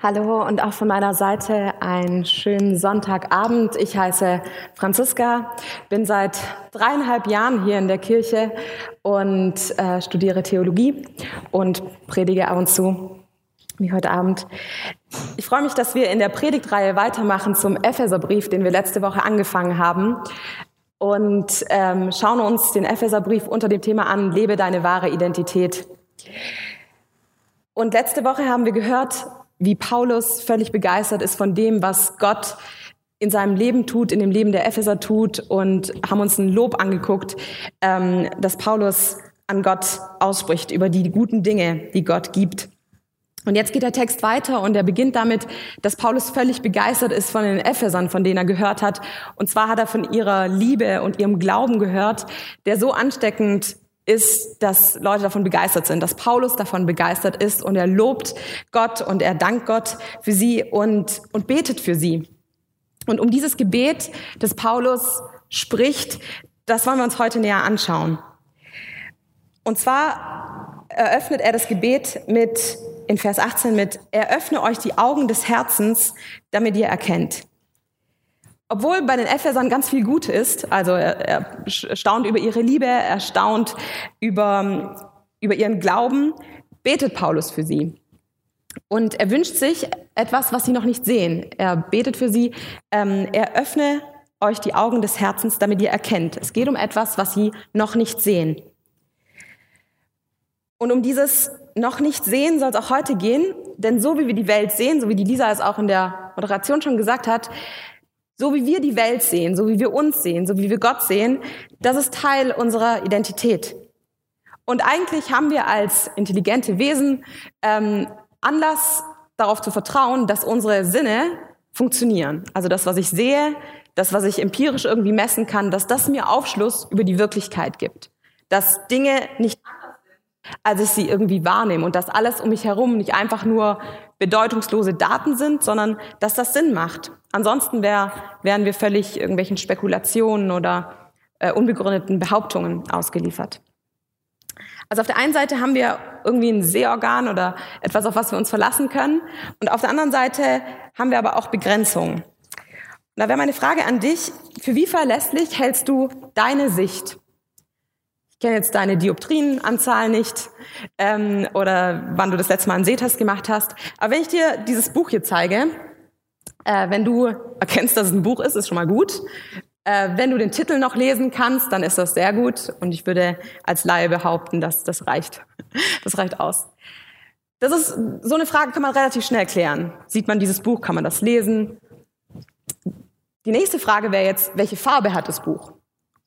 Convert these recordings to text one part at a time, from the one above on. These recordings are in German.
Hallo und auch von meiner Seite einen schönen Sonntagabend. Ich heiße Franziska, bin seit dreieinhalb Jahren hier in der Kirche und äh, studiere Theologie und predige ab und zu, wie heute Abend. Ich freue mich, dass wir in der Predigtreihe weitermachen zum Epheserbrief, den wir letzte Woche angefangen haben und ähm, schauen uns den Epheserbrief unter dem Thema an, lebe deine wahre Identität. Und letzte Woche haben wir gehört, wie Paulus völlig begeistert ist von dem, was Gott in seinem Leben tut, in dem Leben der Epheser tut und haben uns ein Lob angeguckt, ähm, dass Paulus an Gott ausspricht über die guten Dinge, die Gott gibt. Und jetzt geht der Text weiter und er beginnt damit, dass Paulus völlig begeistert ist von den Ephesern, von denen er gehört hat. Und zwar hat er von ihrer Liebe und ihrem Glauben gehört, der so ansteckend ist, dass Leute davon begeistert sind, dass Paulus davon begeistert ist und er lobt Gott und er dankt Gott für sie und, und betet für sie. Und um dieses Gebet, das Paulus spricht, das wollen wir uns heute näher anschauen. Und zwar eröffnet er das Gebet mit, in Vers 18 mit, eröffne euch die Augen des Herzens, damit ihr erkennt. Obwohl bei den Ephesern ganz viel gut ist, also er, er staunt über ihre Liebe, er staunt über, über ihren Glauben, betet Paulus für sie. Und er wünscht sich etwas, was sie noch nicht sehen. Er betet für sie, ähm, er öffne euch die Augen des Herzens, damit ihr erkennt. Es geht um etwas, was sie noch nicht sehen. Und um dieses noch nicht sehen soll es auch heute gehen, denn so wie wir die Welt sehen, so wie die Lisa es auch in der Moderation schon gesagt hat, so wie wir die Welt sehen, so wie wir uns sehen, so wie wir Gott sehen, das ist Teil unserer Identität. Und eigentlich haben wir als intelligente Wesen ähm, Anlass darauf zu vertrauen, dass unsere Sinne funktionieren. Also das, was ich sehe, das, was ich empirisch irgendwie messen kann, dass das mir Aufschluss über die Wirklichkeit gibt. Dass Dinge nicht als ich sie irgendwie wahrnehme und dass alles um mich herum nicht einfach nur bedeutungslose Daten sind, sondern dass das Sinn macht. Ansonsten wär, wären wir völlig irgendwelchen Spekulationen oder äh, unbegründeten Behauptungen ausgeliefert. Also auf der einen Seite haben wir irgendwie ein Sehorgan oder etwas, auf was wir uns verlassen können. Und auf der anderen Seite haben wir aber auch Begrenzungen. Und da wäre meine Frage an dich, für wie verlässlich hältst du deine Sicht? Ich kenne jetzt deine Dioptrienanzahl nicht ähm, oder wann du das letzte Mal einen Sehtest gemacht hast. Aber wenn ich dir dieses Buch hier zeige, äh, wenn du erkennst, dass es ein Buch ist, ist schon mal gut. Äh, wenn du den Titel noch lesen kannst, dann ist das sehr gut. Und ich würde als Laie behaupten, dass das reicht. Das reicht aus. Das ist so eine Frage, kann man relativ schnell klären. Sieht man dieses Buch, kann man das lesen? Die nächste Frage wäre jetzt, welche Farbe hat das Buch?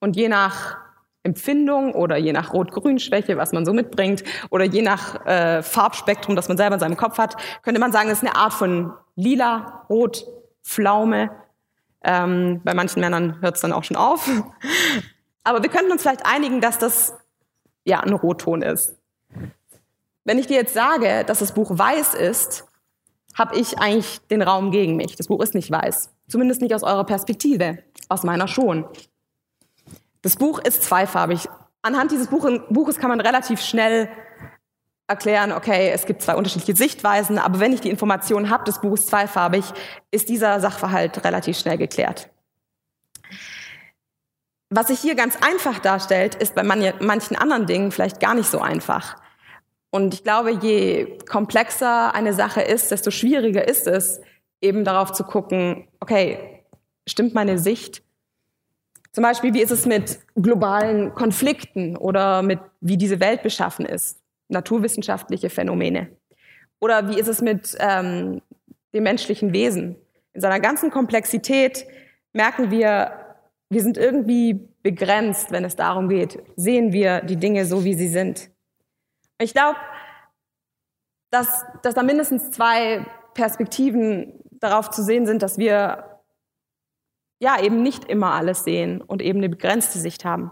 Und je nach Empfindung oder je nach Rot-Grün-Schwäche, was man so mitbringt, oder je nach äh, Farbspektrum, das man selber in seinem Kopf hat, könnte man sagen, das ist eine Art von lila, rot, Pflaume. Ähm, bei manchen Männern hört es dann auch schon auf. Aber wir könnten uns vielleicht einigen, dass das ja ein Rotton ist. Wenn ich dir jetzt sage, dass das Buch weiß ist, habe ich eigentlich den Raum gegen mich. Das Buch ist nicht weiß. Zumindest nicht aus eurer Perspektive. Aus meiner schon. Das Buch ist zweifarbig. Anhand dieses Buches kann man relativ schnell erklären, okay, es gibt zwei unterschiedliche Sichtweisen, aber wenn ich die Information habe, das Buch ist zweifarbig, ist dieser Sachverhalt relativ schnell geklärt. Was sich hier ganz einfach darstellt, ist bei manchen anderen Dingen vielleicht gar nicht so einfach. Und ich glaube, je komplexer eine Sache ist, desto schwieriger ist es, eben darauf zu gucken, okay, stimmt meine Sicht zum Beispiel, wie ist es mit globalen Konflikten oder mit, wie diese Welt beschaffen ist, naturwissenschaftliche Phänomene. Oder wie ist es mit ähm, dem menschlichen Wesen? In seiner ganzen Komplexität merken wir, wir sind irgendwie begrenzt, wenn es darum geht, sehen wir die Dinge so, wie sie sind. Ich glaube, dass, dass da mindestens zwei Perspektiven darauf zu sehen sind, dass wir ja eben nicht immer alles sehen und eben eine begrenzte Sicht haben.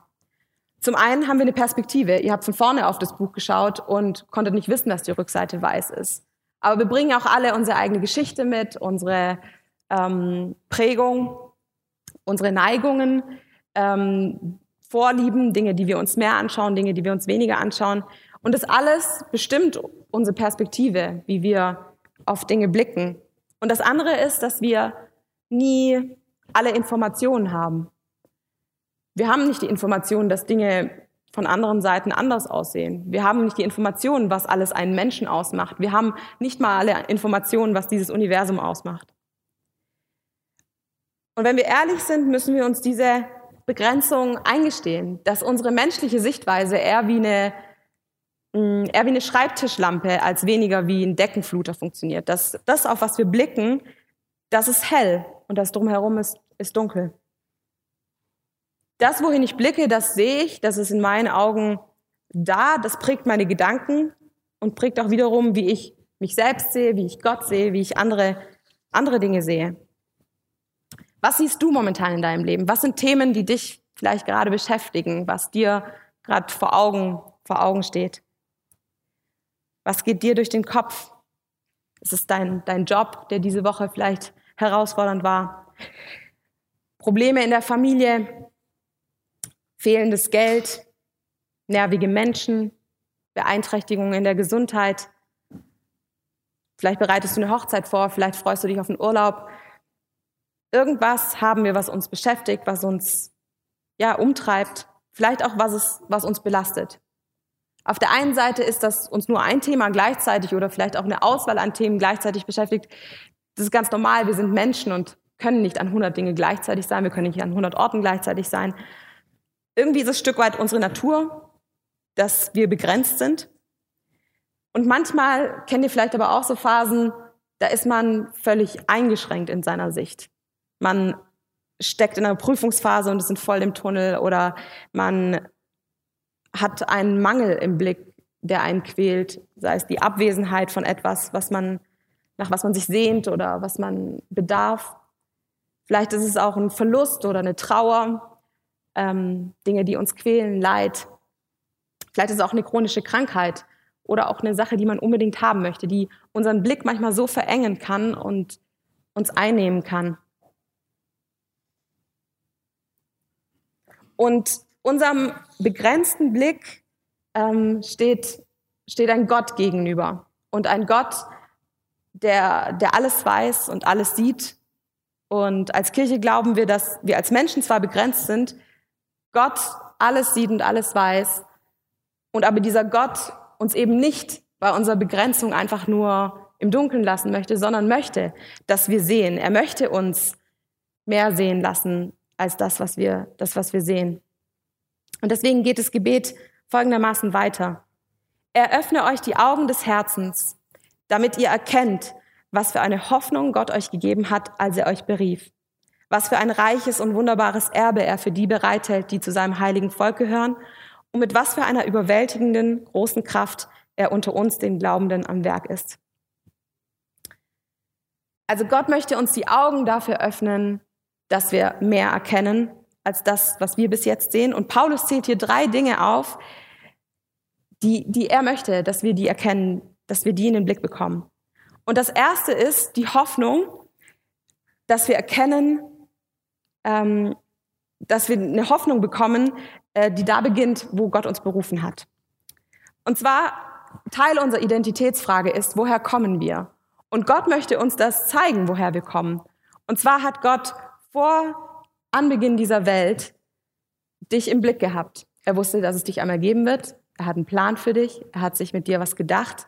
Zum einen haben wir eine Perspektive. Ihr habt von vorne auf das Buch geschaut und konntet nicht wissen, dass die Rückseite weiß ist. Aber wir bringen auch alle unsere eigene Geschichte mit, unsere ähm, Prägung, unsere Neigungen, ähm, Vorlieben, Dinge, die wir uns mehr anschauen, Dinge, die wir uns weniger anschauen. Und das alles bestimmt unsere Perspektive, wie wir auf Dinge blicken. Und das andere ist, dass wir nie alle Informationen haben. Wir haben nicht die Informationen, dass Dinge von anderen Seiten anders aussehen. Wir haben nicht die Informationen, was alles einen Menschen ausmacht. Wir haben nicht mal alle Informationen, was dieses Universum ausmacht. Und wenn wir ehrlich sind, müssen wir uns diese Begrenzung eingestehen, dass unsere menschliche Sichtweise eher wie eine, mm, eher wie eine Schreibtischlampe als weniger wie ein Deckenfluter funktioniert. Dass das, auf was wir blicken, das ist hell und das drumherum ist, ist dunkel. Das, wohin ich blicke, das sehe ich, das ist in meinen Augen da, das prägt meine Gedanken und prägt auch wiederum, wie ich mich selbst sehe, wie ich Gott sehe, wie ich andere, andere Dinge sehe. Was siehst du momentan in deinem Leben? Was sind Themen, die dich vielleicht gerade beschäftigen, was dir gerade vor Augen, vor Augen steht? Was geht dir durch den Kopf? Ist es dein, dein Job, der diese Woche vielleicht herausfordernd war? Probleme in der Familie, fehlendes Geld, nervige Menschen, Beeinträchtigungen in der Gesundheit. Vielleicht bereitest du eine Hochzeit vor, vielleicht freust du dich auf einen Urlaub. Irgendwas haben wir, was uns beschäftigt, was uns ja umtreibt, vielleicht auch was es, was uns belastet. Auf der einen Seite ist das uns nur ein Thema gleichzeitig oder vielleicht auch eine Auswahl an Themen gleichzeitig beschäftigt. Das ist ganz normal. Wir sind Menschen und können nicht an 100 Dinge gleichzeitig sein. Wir können nicht an 100 Orten gleichzeitig sein. Irgendwie ist es ein Stück weit unsere Natur, dass wir begrenzt sind. Und manchmal kennt ihr vielleicht aber auch so Phasen, da ist man völlig eingeschränkt in seiner Sicht. Man steckt in einer Prüfungsphase und ist in voll im Tunnel oder man hat einen Mangel im Blick, der einen quält, sei es die Abwesenheit von etwas, was man, nach was man sich sehnt oder was man bedarf. Vielleicht ist es auch ein Verlust oder eine Trauer ähm, Dinge, die uns quälen, Leid. Vielleicht ist es auch eine chronische Krankheit oder auch eine Sache, die man unbedingt haben möchte, die unseren Blick manchmal so verengen kann und uns einnehmen kann. Und unserem begrenzten Blick ähm, steht, steht ein Gott gegenüber. Und ein Gott, der, der alles weiß und alles sieht. Und als Kirche glauben wir, dass wir als Menschen zwar begrenzt sind, Gott alles sieht und alles weiß. Und aber dieser Gott uns eben nicht bei unserer Begrenzung einfach nur im Dunkeln lassen möchte, sondern möchte, dass wir sehen. Er möchte uns mehr sehen lassen als das, was wir, das, was wir sehen. Und deswegen geht das Gebet folgendermaßen weiter. Eröffne euch die Augen des Herzens, damit ihr erkennt, was für eine Hoffnung Gott euch gegeben hat, als er euch berief was für ein reiches und wunderbares Erbe er für die bereithält, die zu seinem heiligen Volk gehören und mit was für einer überwältigenden großen Kraft er unter uns, den Glaubenden, am Werk ist. Also Gott möchte uns die Augen dafür öffnen, dass wir mehr erkennen als das, was wir bis jetzt sehen. Und Paulus zählt hier drei Dinge auf, die, die er möchte, dass wir die erkennen, dass wir die in den Blick bekommen. Und das erste ist die Hoffnung, dass wir erkennen, ähm, dass wir eine Hoffnung bekommen, äh, die da beginnt, wo Gott uns berufen hat. Und zwar Teil unserer Identitätsfrage ist, woher kommen wir? Und Gott möchte uns das zeigen, woher wir kommen. Und zwar hat Gott vor Anbeginn dieser Welt dich im Blick gehabt. Er wusste, dass es dich einmal geben wird. Er hat einen Plan für dich. Er hat sich mit dir was gedacht.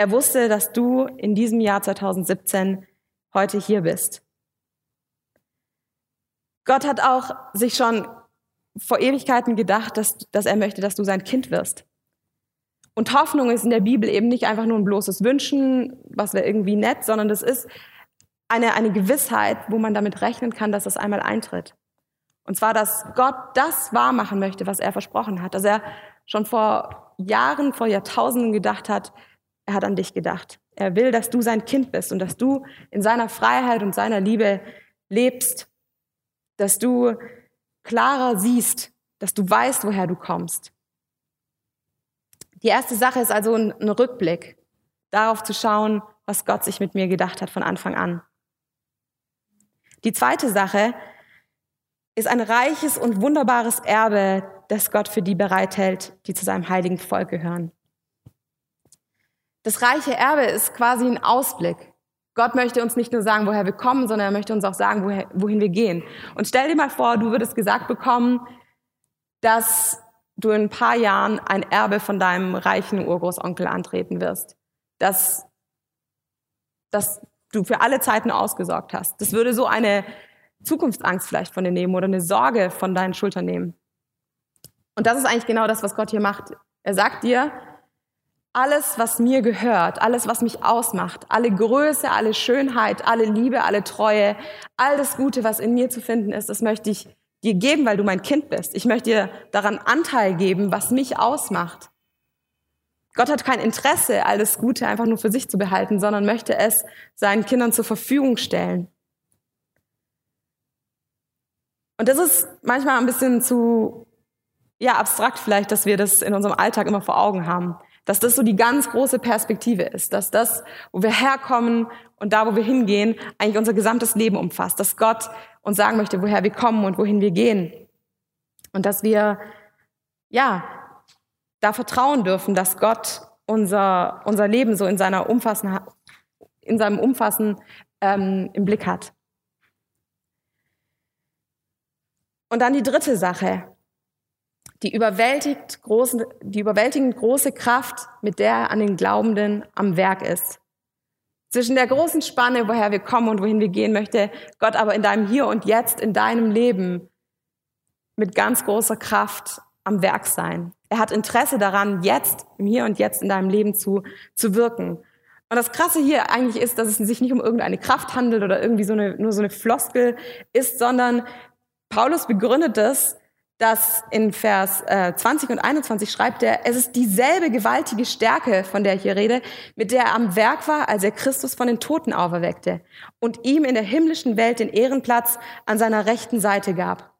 Er wusste, dass du in diesem Jahr 2017 heute hier bist. Gott hat auch sich schon vor Ewigkeiten gedacht, dass, dass er möchte, dass du sein Kind wirst. Und Hoffnung ist in der Bibel eben nicht einfach nur ein bloßes Wünschen, was wäre irgendwie nett, sondern das ist eine, eine Gewissheit, wo man damit rechnen kann, dass das einmal eintritt. Und zwar, dass Gott das wahrmachen möchte, was er versprochen hat. Dass er schon vor Jahren, vor Jahrtausenden gedacht hat, er hat an dich gedacht. Er will, dass du sein Kind bist und dass du in seiner Freiheit und seiner Liebe lebst dass du klarer siehst, dass du weißt, woher du kommst. Die erste Sache ist also ein, Rückblick, darauf zu schauen, was Gott sich mit mir gedacht hat von Anfang an. Die zweite Sache ist ein reiches und wunderbares Erbe, das Gott für die bereithält, die zu seinem heiligen Volk gehören. Das reiche Erbe ist quasi ein Ausblick. Gott möchte uns nicht nur sagen, woher wir kommen, sondern er möchte uns auch sagen, wohin wir gehen. Und stell dir mal vor, du würdest gesagt bekommen, dass du in ein paar Jahren ein Erbe von deinem reichen Urgroßonkel antreten wirst. Dass, dass du für alle Zeiten ausgesorgt hast. Das würde so eine Zukunftsangst vielleicht von dir nehmen oder eine Sorge von deinen Schultern nehmen. Und das ist eigentlich genau das, was Gott hier macht. Er sagt dir, alles, was mir gehört, alles, was mich ausmacht, alle Größe, alle Schönheit, alle Liebe, alle Treue, all das Gute, was in mir zu finden ist, das möchte ich dir geben, weil du mein Kind bist. Ich möchte dir daran Anteil geben, was mich ausmacht. Gott hat kein Interesse, alles Gute einfach nur für sich zu behalten, sondern möchte es seinen Kindern zur Verfügung stellen. Und das ist manchmal ein bisschen zu, ja, abstrakt vielleicht, dass wir das in unserem Alltag immer vor Augen haben. Dass das so die ganz große Perspektive ist, dass das, wo wir herkommen und da, wo wir hingehen, eigentlich unser gesamtes Leben umfasst, dass Gott uns sagen möchte, woher wir kommen und wohin wir gehen. Und dass wir, ja, da vertrauen dürfen, dass Gott unser, unser Leben so in seiner Umfassen, in seinem Umfassen ähm, im Blick hat. Und dann die dritte Sache, die überwältigt große, die überwältigend große Kraft, mit der er an den Glaubenden am Werk ist. Zwischen der großen Spanne, woher wir kommen und wohin wir gehen, möchte Gott aber in deinem Hier und Jetzt, in deinem Leben mit ganz großer Kraft am Werk sein. Er hat Interesse daran, jetzt, im Hier und Jetzt in deinem Leben zu, zu wirken. Und das Krasse hier eigentlich ist, dass es sich nicht um irgendeine Kraft handelt oder irgendwie so eine, nur so eine Floskel ist, sondern Paulus begründet es dass in Vers äh, 20 und 21 schreibt er, es ist dieselbe gewaltige Stärke, von der ich hier rede, mit der er am Werk war, als er Christus von den Toten auferweckte und ihm in der himmlischen Welt den Ehrenplatz an seiner rechten Seite gab.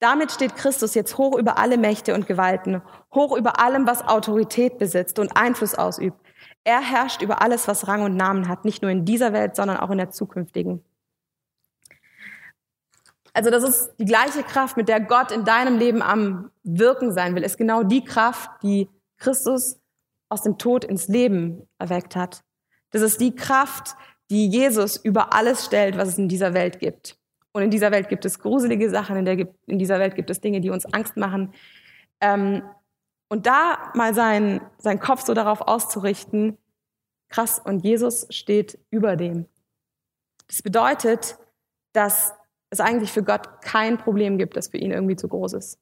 Damit steht Christus jetzt hoch über alle Mächte und Gewalten, hoch über allem, was Autorität besitzt und Einfluss ausübt. Er herrscht über alles, was Rang und Namen hat, nicht nur in dieser Welt, sondern auch in der zukünftigen. Also das ist die gleiche Kraft, mit der Gott in deinem Leben am Wirken sein will, ist genau die Kraft, die Christus aus dem Tod ins Leben erweckt hat. Das ist die Kraft, die Jesus über alles stellt, was es in dieser Welt gibt. Und in dieser Welt gibt es gruselige Sachen, in, der, in dieser Welt gibt es Dinge, die uns Angst machen. Ähm, und da mal seinen sein Kopf so darauf auszurichten, krass, und Jesus steht über dem. Das bedeutet, dass es eigentlich für Gott kein Problem gibt, das für ihn irgendwie zu groß ist.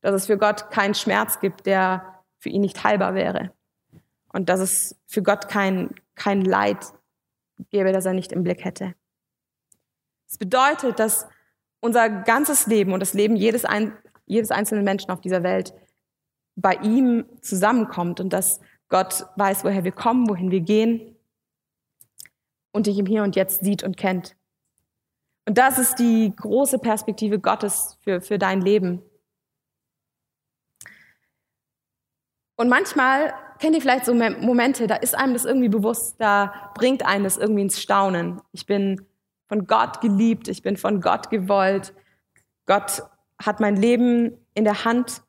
Dass es für Gott keinen Schmerz gibt, der für ihn nicht heilbar wäre. Und dass es für Gott kein, kein Leid gäbe, das er nicht im Blick hätte. Es bedeutet, dass unser ganzes Leben und das Leben jedes, ein, jedes einzelnen Menschen auf dieser Welt bei ihm zusammenkommt und dass Gott weiß, woher wir kommen, wohin wir gehen und dich im Hier und Jetzt sieht und kennt. Und das ist die große Perspektive Gottes für, für dein Leben. Und manchmal kennt ihr vielleicht so Momente, da ist einem das irgendwie bewusst, da bringt einen das irgendwie ins Staunen. Ich bin von Gott geliebt, ich bin von Gott gewollt. Gott hat mein Leben in der Hand.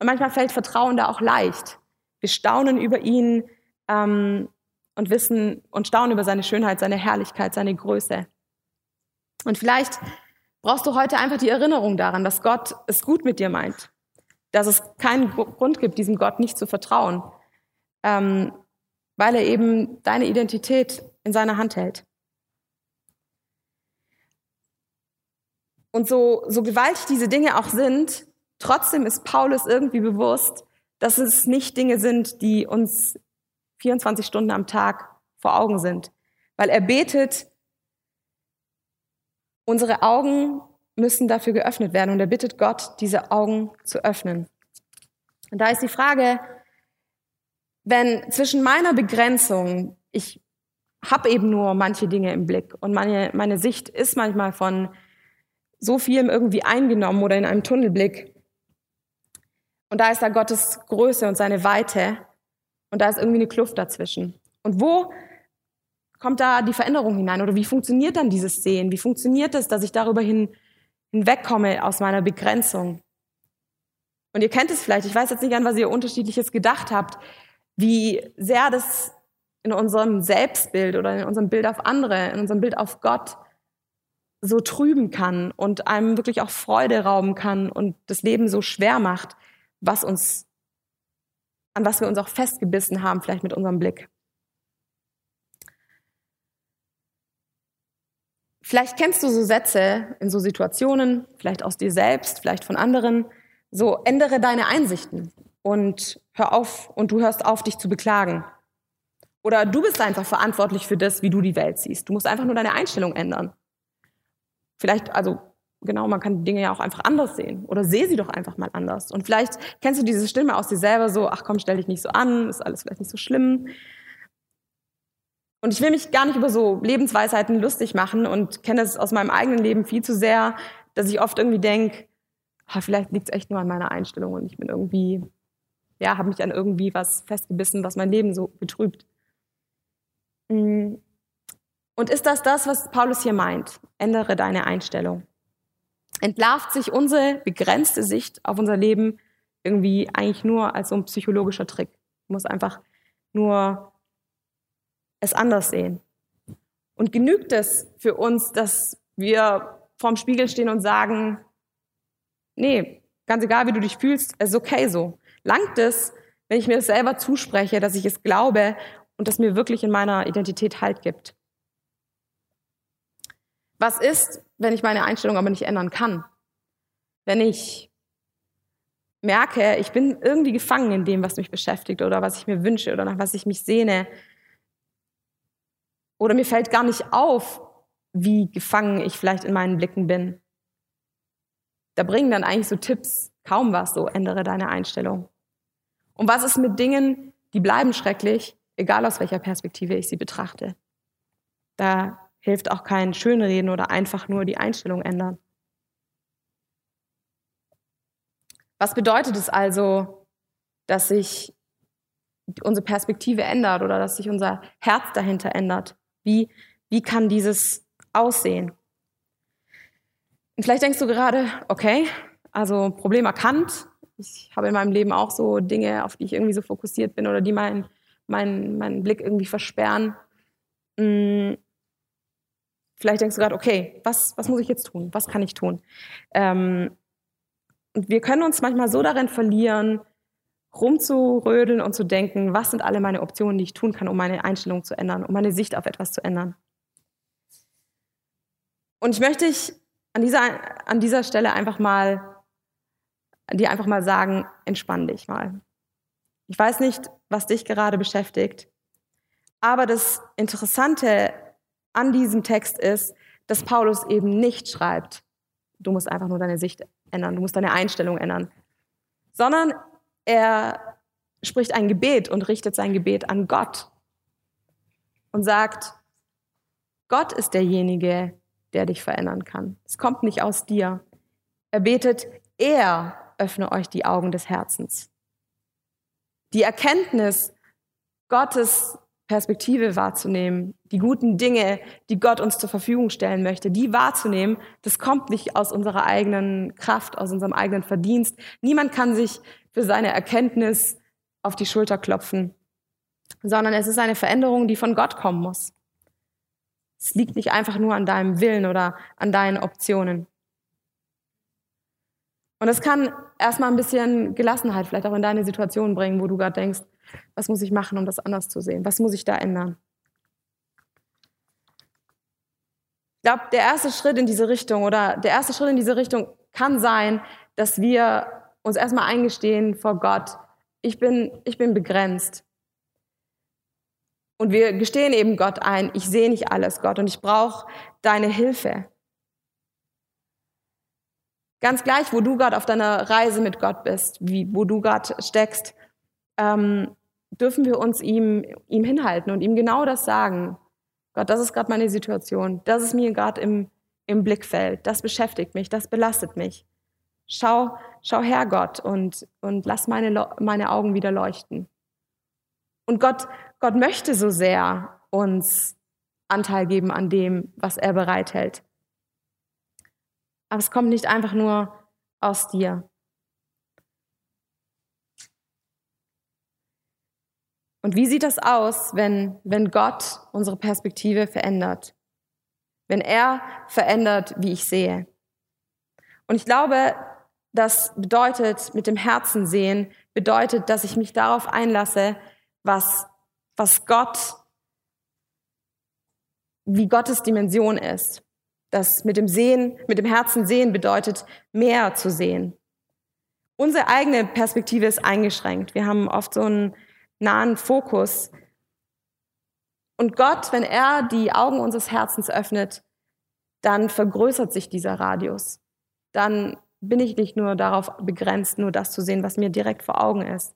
Und manchmal fällt Vertrauen da auch leicht. Wir staunen über ihn ähm, und wissen und staunen über seine Schönheit, seine Herrlichkeit, seine Größe. Und vielleicht brauchst du heute einfach die Erinnerung daran, dass Gott es gut mit dir meint. Dass es keinen Grund gibt, diesem Gott nicht zu vertrauen. Ähm, weil er eben deine Identität in seiner Hand hält. Und so, so gewaltig diese Dinge auch sind, trotzdem ist Paulus irgendwie bewusst, dass es nicht Dinge sind, die uns 24 Stunden am Tag vor Augen sind. Weil er betet Unsere Augen müssen dafür geöffnet werden und er bittet Gott, diese Augen zu öffnen. Und da ist die Frage, wenn zwischen meiner Begrenzung, ich habe eben nur manche Dinge im Blick und meine, meine Sicht ist manchmal von so vielem irgendwie eingenommen oder in einem Tunnelblick. Und da ist da Gottes Größe und seine Weite und da ist irgendwie eine Kluft dazwischen. Und wo kommt da die Veränderung hinein? Oder wie funktioniert dann dieses Sehen? Wie funktioniert es, dass ich darüber hin, hinwegkomme aus meiner Begrenzung? Und ihr kennt es vielleicht, ich weiß jetzt nicht an, was ihr unterschiedliches gedacht habt, wie sehr das in unserem Selbstbild oder in unserem Bild auf andere, in unserem Bild auf Gott so trüben kann und einem wirklich auch Freude rauben kann und das Leben so schwer macht, was uns, an was wir uns auch festgebissen haben, vielleicht mit unserem Blick. Vielleicht kennst du so Sätze in so Situationen, vielleicht aus dir selbst, vielleicht von anderen, so ändere deine Einsichten und hör auf und du hörst auf, dich zu beklagen. Oder du bist einfach verantwortlich für das, wie du die Welt siehst. Du musst einfach nur deine Einstellung ändern. Vielleicht, also genau, man kann Dinge ja auch einfach anders sehen. Oder sehe sie doch einfach mal anders. Und vielleicht kennst du diese Stimme aus dir selber so, ach komm, stell dich nicht so an, ist alles vielleicht nicht so schlimm. Und ich will mich gar nicht über so Lebensweisheiten lustig machen und kenne es aus meinem eigenen Leben viel zu sehr, dass ich oft irgendwie denke, vielleicht liegt es echt nur an meiner Einstellung und ich bin irgendwie, ja, habe mich an irgendwie was festgebissen, was mein Leben so betrübt. Mm. Und ist das das, was Paulus hier meint? Ändere deine Einstellung. Entlarvt sich unsere begrenzte Sicht auf unser Leben irgendwie eigentlich nur als so ein psychologischer Trick. Man muss einfach nur es anders sehen. Und genügt es für uns, dass wir vorm Spiegel stehen und sagen, nee, ganz egal, wie du dich fühlst, es ist okay so. Langt es, wenn ich mir das selber zuspreche, dass ich es glaube und das mir wirklich in meiner Identität Halt gibt. Was ist, wenn ich meine Einstellung aber nicht ändern kann? Wenn ich merke, ich bin irgendwie gefangen in dem, was mich beschäftigt oder was ich mir wünsche oder nach was ich mich sehne. Oder mir fällt gar nicht auf, wie gefangen ich vielleicht in meinen Blicken bin. Da bringen dann eigentlich so Tipps kaum was, so ändere deine Einstellung. Und was ist mit Dingen, die bleiben schrecklich, egal aus welcher Perspektive ich sie betrachte. Da hilft auch kein Schönreden oder einfach nur die Einstellung ändern. Was bedeutet es also, dass sich unsere Perspektive ändert oder dass sich unser Herz dahinter ändert? Wie, wie kann dieses aussehen? Und vielleicht denkst du gerade, okay, also Problem erkannt. Ich habe in meinem Leben auch so Dinge, auf die ich irgendwie so fokussiert bin oder die mein meinen, meinen Blick irgendwie versperren. Hm, vielleicht denkst du gerade, okay, was, was muss ich jetzt tun? Was kann ich tun? Ähm, wir können uns manchmal so darin verlieren, rumzurödeln und zu denken, was sind alle meine Optionen, die ich tun kann, um meine Einstellung zu ändern, um meine Sicht auf etwas zu ändern. Und ich möchte dich an dieser, an dieser Stelle einfach mal, dir einfach mal sagen, entspann dich mal. Ich weiß nicht, was dich gerade beschäftigt. Aber das Interessante an diesem Text ist, dass Paulus eben nicht schreibt, du musst einfach nur deine Sicht ändern, du musst deine Einstellung ändern, sondern er spricht ein Gebet und richtet sein Gebet an Gott und sagt, Gott ist derjenige, der dich verändern kann. Es kommt nicht aus dir. Er betet, er öffne euch die Augen des Herzens die Erkenntnis, Gottes Perspektive wahrzunehmen, die guten Dinge, die Gott uns zur Verfügung stellen möchte, die wahrzunehmen, das kommt nicht aus unserer eigenen Kraft, aus unserem eigenen Verdienst. Niemand kann sich für seine Erkenntnis auf die Schulter klopfen, sondern es ist eine Veränderung, die von Gott kommen muss. Es liegt nicht einfach nur an deinem Willen oder an deinen Optionen. Und das kann erstmal ein bisschen Gelassenheit vielleicht auch in deine Situation bringen, wo du gerade denkst, was muss ich machen, um das anders zu sehen? Was muss ich da ändern? Ich glaube, der erste Schritt in diese Richtung oder der erste Schritt in diese Richtung kann sein, dass wir uns erstmal eingestehen vor Gott, ich bin, ich bin begrenzt. Und wir gestehen eben Gott ein, ich sehe nicht alles, Gott, und ich brauche deine Hilfe. Ganz gleich, wo du gerade auf deiner Reise mit Gott bist, wie, wo du gerade steckst, ähm, dürfen wir uns ihm, ihm hinhalten und ihm genau das sagen. Gott, das ist gerade meine Situation. Das ist mir gerade im, im Blickfeld. Das beschäftigt mich. Das belastet mich. Schau, schau her, Gott, und, und lass meine, meine Augen wieder leuchten. Und Gott, Gott möchte so sehr uns Anteil geben an dem, was er bereithält. Aber es kommt nicht einfach nur aus dir. Und wie sieht das aus, wenn, wenn Gott unsere Perspektive verändert? Wenn er verändert, wie ich sehe? Und ich glaube, das bedeutet, mit dem Herzen sehen, bedeutet, dass ich mich darauf einlasse, was, was Gott, wie Gottes Dimension ist. Das mit dem Sehen, mit dem Herzen sehen bedeutet, mehr zu sehen. Unsere eigene Perspektive ist eingeschränkt. Wir haben oft so einen nahen Fokus. Und Gott, wenn er die Augen unseres Herzens öffnet, dann vergrößert sich dieser Radius. Dann bin ich nicht nur darauf begrenzt, nur das zu sehen, was mir direkt vor Augen ist,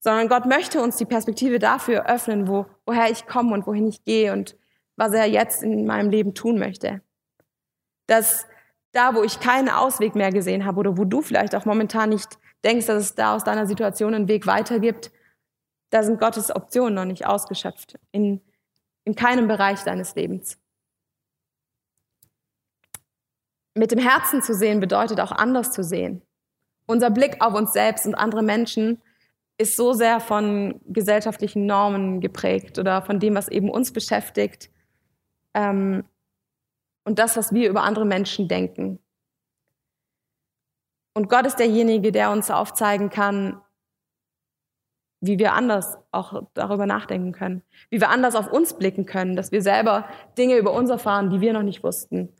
sondern Gott möchte uns die Perspektive dafür öffnen, wo, woher ich komme und wohin ich gehe und was er jetzt in meinem Leben tun möchte. Dass da, wo ich keinen Ausweg mehr gesehen habe oder wo du vielleicht auch momentan nicht denkst, dass es da aus deiner Situation einen Weg weiter gibt, da sind Gottes Optionen noch nicht ausgeschöpft in, in keinem Bereich deines Lebens. Mit dem Herzen zu sehen bedeutet auch anders zu sehen. Unser Blick auf uns selbst und andere Menschen ist so sehr von gesellschaftlichen Normen geprägt oder von dem, was eben uns beschäftigt ähm, und das, was wir über andere Menschen denken. Und Gott ist derjenige, der uns aufzeigen kann, wie wir anders auch darüber nachdenken können, wie wir anders auf uns blicken können, dass wir selber Dinge über uns erfahren, die wir noch nicht wussten,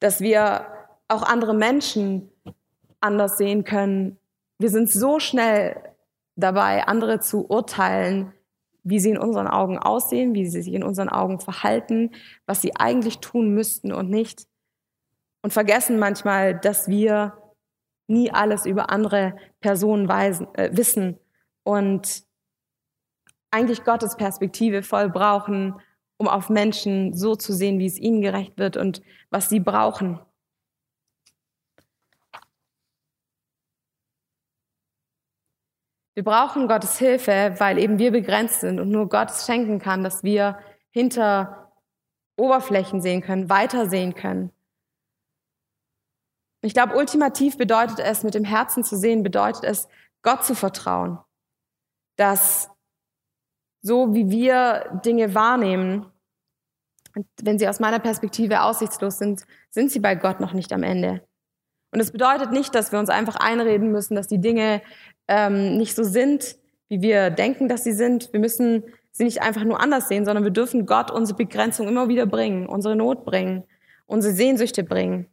dass wir auch andere Menschen anders sehen können. Wir sind so schnell dabei, andere zu urteilen, wie sie in unseren Augen aussehen, wie sie sich in unseren Augen verhalten, was sie eigentlich tun müssten und nicht. Und vergessen manchmal, dass wir nie alles über andere Personen weisen, äh, wissen und eigentlich Gottes Perspektive voll brauchen, um auf Menschen so zu sehen, wie es ihnen gerecht wird und was sie brauchen. Wir brauchen Gottes Hilfe, weil eben wir begrenzt sind und nur Gott es schenken kann, dass wir hinter Oberflächen sehen können, weiter sehen können. Ich glaube, ultimativ bedeutet es, mit dem Herzen zu sehen, bedeutet es, Gott zu vertrauen. Dass so wie wir Dinge wahrnehmen, wenn sie aus meiner Perspektive aussichtslos sind, sind sie bei Gott noch nicht am Ende. Und es bedeutet nicht, dass wir uns einfach einreden müssen, dass die Dinge ähm, nicht so sind, wie wir denken, dass sie sind. Wir müssen sie nicht einfach nur anders sehen, sondern wir dürfen Gott unsere Begrenzung immer wieder bringen, unsere Not bringen, unsere Sehnsüchte bringen.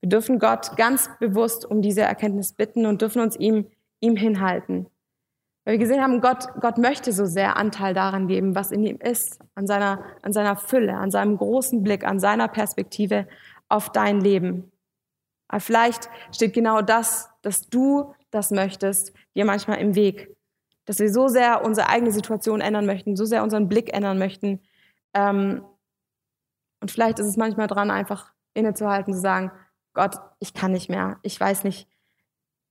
Wir dürfen Gott ganz bewusst um diese Erkenntnis bitten und dürfen uns ihm, ihm hinhalten. Weil wir gesehen haben, Gott, Gott möchte so sehr Anteil daran geben, was in ihm ist, an seiner, an seiner Fülle, an seinem großen Blick, an seiner Perspektive auf dein Leben. Aber vielleicht steht genau das, dass du das möchtest, dir manchmal im Weg. Dass wir so sehr unsere eigene Situation ändern möchten, so sehr unseren Blick ändern möchten. Ähm, und vielleicht ist es manchmal dran, einfach innezuhalten, zu sagen, Gott, ich kann nicht mehr. Ich weiß nicht,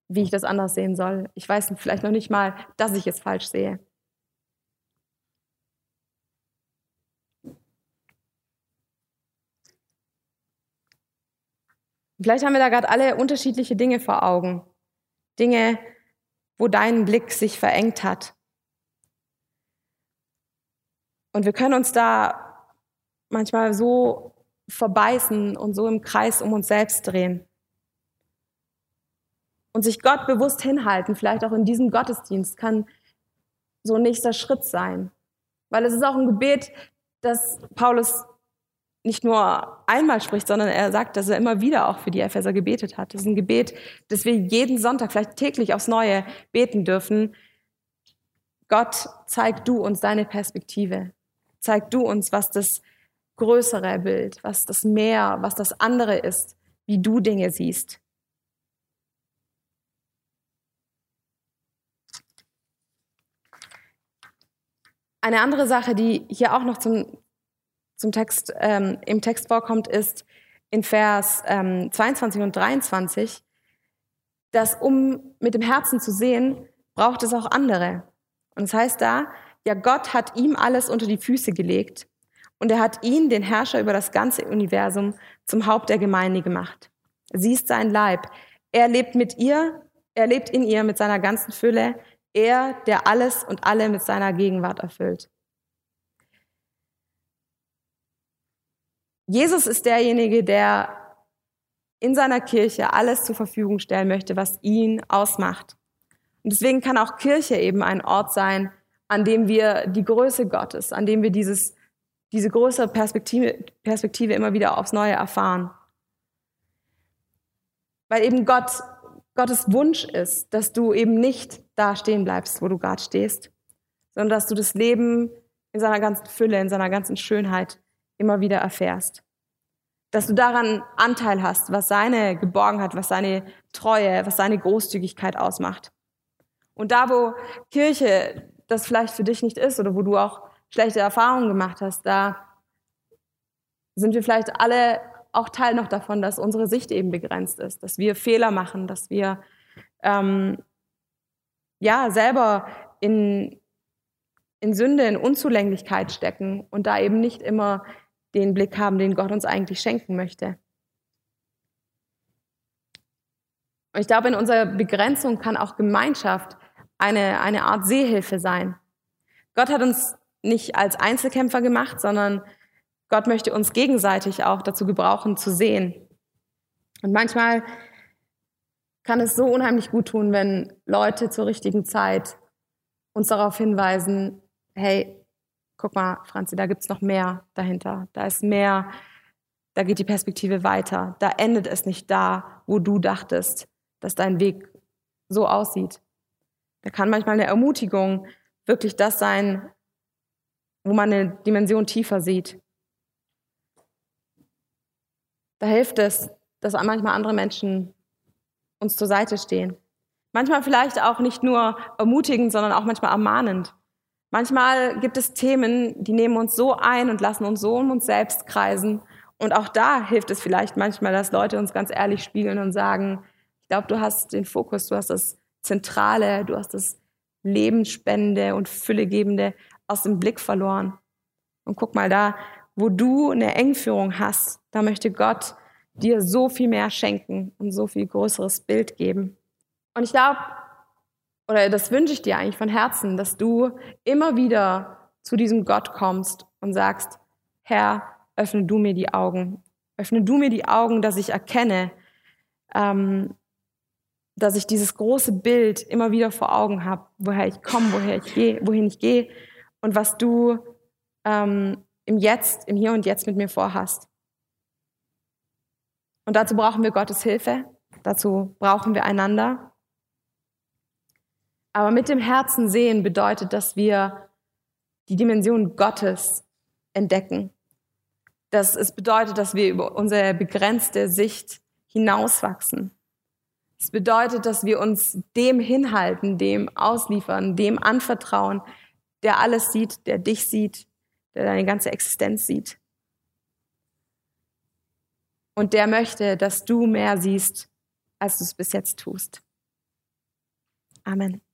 wie ich das anders sehen soll. Ich weiß vielleicht noch nicht mal, dass ich es falsch sehe. Vielleicht haben wir da gerade alle unterschiedliche Dinge vor Augen. Dinge, wo dein Blick sich verengt hat. Und wir können uns da manchmal so verbeißen und so im Kreis um uns selbst drehen und sich Gott bewusst hinhalten, vielleicht auch in diesem Gottesdienst, kann so ein nächster Schritt sein. Weil es ist auch ein Gebet, das Paulus nicht nur einmal spricht, sondern er sagt, dass er immer wieder auch für die Epheser gebetet hat. Das ist ein Gebet, das wir jeden Sonntag, vielleicht täglich aufs Neue beten dürfen. Gott, zeig du uns deine Perspektive. Zeig du uns, was das größere Bild, was das Meer, was das andere ist, wie du Dinge siehst. Eine andere Sache, die hier auch noch zum, zum Text, ähm, im Text vorkommt, ist in Vers ähm, 22 und 23, dass um mit dem Herzen zu sehen, braucht es auch andere. Und es das heißt da, ja, Gott hat ihm alles unter die Füße gelegt und er hat ihn, den Herrscher über das ganze Universum, zum Haupt der Gemeinde gemacht. Sie ist sein Leib. Er lebt mit ihr Er lebt in ihr mit seiner ganzen Fülle. Er, der alles und alle mit seiner Gegenwart erfüllt. Jesus ist derjenige, der in seiner Kirche alles zur Verfügung stellen möchte, was ihn ausmacht. Und deswegen kann auch Kirche eben ein Ort sein, an dem wir die Größe Gottes, an dem wir dieses, diese größere Perspektive, Perspektive immer wieder aufs Neue erfahren. Weil eben Gott, Gottes Wunsch ist, dass du eben nicht da stehen bleibst, wo du gerade stehst, sondern dass du das Leben in seiner ganzen Fülle, in seiner ganzen Schönheit immer wieder erfährst. Dass du daran Anteil hast, was seine Geborgenheit, was seine Treue, was seine Großzügigkeit ausmacht. Und da, wo Kirche das vielleicht für dich nicht ist oder wo du auch schlechte Erfahrungen gemacht hast, da sind wir vielleicht alle auch Teil noch davon, dass unsere Sicht eben begrenzt ist, dass wir Fehler machen, dass wir ähm, ja selber in, in Sünde, in Unzulänglichkeit stecken und da eben nicht immer den Blick haben, den Gott uns eigentlich schenken möchte. Und ich glaube, in unserer Begrenzung kann auch Gemeinschaft eine, eine Art Seehilfe sein. Gott hat uns nicht als Einzelkämpfer gemacht, sondern Gott möchte uns gegenseitig auch dazu gebrauchen, zu sehen. Und manchmal kann es so unheimlich gut tun, wenn Leute zur richtigen Zeit uns darauf hinweisen, hey, guck mal, Franzi, da gibt's noch mehr dahinter. Da ist mehr, da geht die Perspektive weiter. Da endet es nicht da, wo du dachtest, dass dein Weg so aussieht. Da kann manchmal eine Ermutigung wirklich das sein, wo man eine Dimension tiefer sieht. Da hilft es, dass manchmal andere Menschen uns zur Seite stehen. Manchmal vielleicht auch nicht nur ermutigend, sondern auch manchmal ermahnend. Manchmal gibt es Themen, die nehmen uns so ein und lassen uns so um uns selbst kreisen. Und auch da hilft es vielleicht manchmal, dass Leute uns ganz ehrlich spiegeln und sagen, ich glaube, du hast den Fokus, du hast das Zentrale, du hast das Lebensspende und Füllegebende aus dem Blick verloren. Und guck mal da, wo du eine Engführung hast, da möchte Gott dir so viel mehr schenken und so viel größeres Bild geben. Und ich glaube, oder das wünsche ich dir eigentlich von Herzen, dass du immer wieder zu diesem Gott kommst und sagst, Herr, öffne du mir die Augen. Öffne du mir die Augen, dass ich erkenne, ähm, dass ich dieses große Bild immer wieder vor Augen habe, woher ich komme, woher ich gehe, wohin ich gehe und was du ähm, im Jetzt, im Hier und Jetzt mit mir vorhast. Und dazu brauchen wir Gottes Hilfe, dazu brauchen wir einander. Aber mit dem Herzen sehen bedeutet, dass wir die Dimension Gottes entdecken. Das es bedeutet, dass wir über unsere begrenzte Sicht hinauswachsen. Es bedeutet, dass wir uns dem hinhalten, dem ausliefern, dem anvertrauen, der alles sieht, der dich sieht, der deine ganze Existenz sieht. Und der möchte, dass du mehr siehst, als du es bis jetzt tust. Amen.